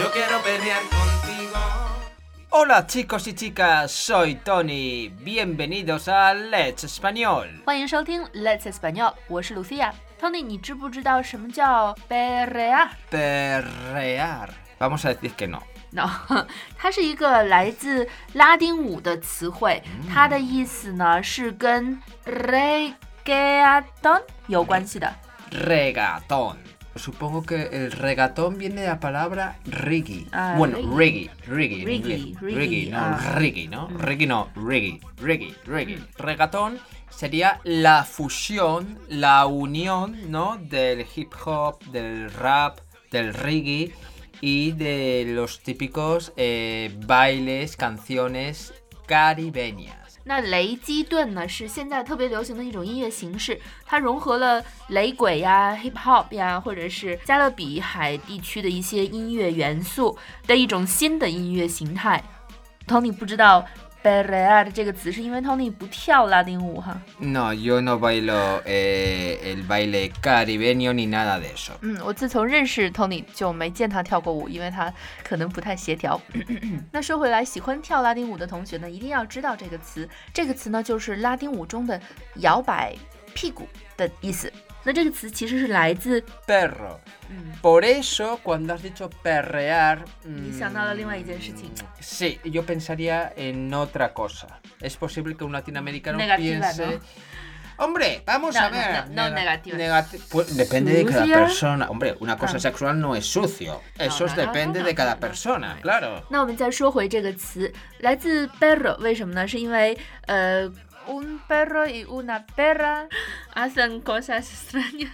Yo quiero perrear contigo. Hola chicos y chicas, soy Tony. Bienvenidos a Let's Español. 欢迎收听 Let's Español，我是 Lucia。Tony，你知不知道什么叫 perrear？ Perrear. Vamos a decir que no. no，它是一个来自拉丁舞的词汇，它的意思呢是跟 reggaeton 有关系的。 Regatón. Supongo que el regatón viene de la palabra reggae. Ah, bueno, reggae. reggae, reggae, en Reggae, inglés. reggae, reggae, no ah. reggae, ¿no? Reggae no, reggae, reggae, reggae. Regatón sería la fusión, la unión, ¿no? Del hip hop, del rap, del reggae y de los típicos eh, bailes, canciones caribeñas. 那雷基顿呢是现在特别流行的一种音乐形式，它融合了雷鬼呀、hip hop 呀，或者是加勒比海地区的一些音乐元素的一种新的音乐形态。Tony 不知道 perrear 这个词，是因为 Tony 不跳拉丁舞哈。No, yo no bailo eh, el baile caribeño ni nada de eso. 嗯，我自从认识 Tony 就没见他跳过舞，因为他可能不太协调。那说回来，喜欢跳拉丁舞的同学呢，一定要知道这个词。这个词呢，就是拉丁舞中的摇摆屁股的意思。那这个词其实是来自 Perro. 嗯， Por eso, cuando has dicho perrear. 你 mm, 想到了另外一件事情。 Sí, yo pensaría en otra cosa. Es posible que un latinoamericano Negativa, piense. Hombre, vamos No, a no, ver. no, no negativa. negati- pues depende de cada Sucia. persona. Hombre, una cosa Ah. sexual no es sucio. Eso no, no, depende no, de no, cada no. persona, claro. 那我们再说回这个词，来自 perro，为什么呢？是因为呃 ，un perro y una perra hacen cosas extrañas。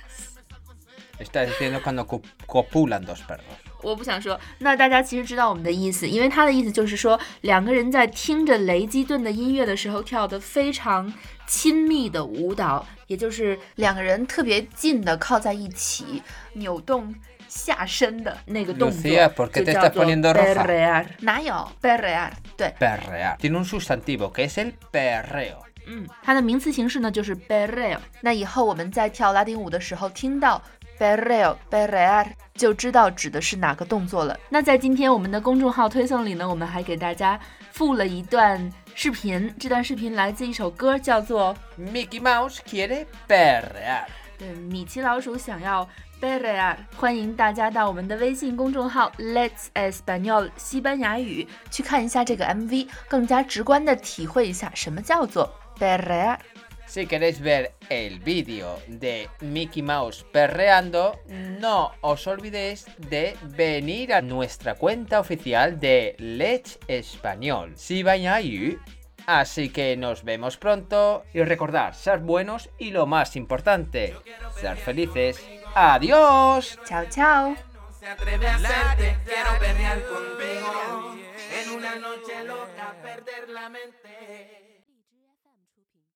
Está diciendo cuando co- copulan dos perros. 我不想说。那大家其实知道我们的意思，因为它的意思就是说，两个人在听着雷击顿的音乐的时候跳得非常亲密的舞蹈，也就是两个人特别近的靠在一起，扭动下身的那个动作 Lucía, ¿por qué 就 te 叫 estás 做 poniendo roja? perrear。哪有 perrear？对， Perrear. Tiene un sustantivo que es el perreo. 嗯，它的名词形式呢就是 berreo。那以后我们在跳拉丁舞的时候听到 berreo、berrear，就知道指的是哪个动作了。那在今天我们的公众号推送里呢，我们还给大家附了一段视频，这段视频来自一首歌，叫做 Mickey Mouse quiere Berrear《对米奇老鼠想要 perrear》。欢迎大家到我们的微信公众号 Let's Español 西班牙语去看一下这个 MV，更加直观的体会一下什么叫做 perrear。Si queréis ver el vídeo de Mickey Mouse perreando, no os olvidéis de venir a nuestra cuenta oficial de Let's Español, Sibañayu. Así que nos vemos pronto y recordad, ser buenos y lo más importante, ser felices. ¡Adiós! Chao, chao. Se atreve a hacerte, quiero perrear contigo. En una noche loca, perder la mente.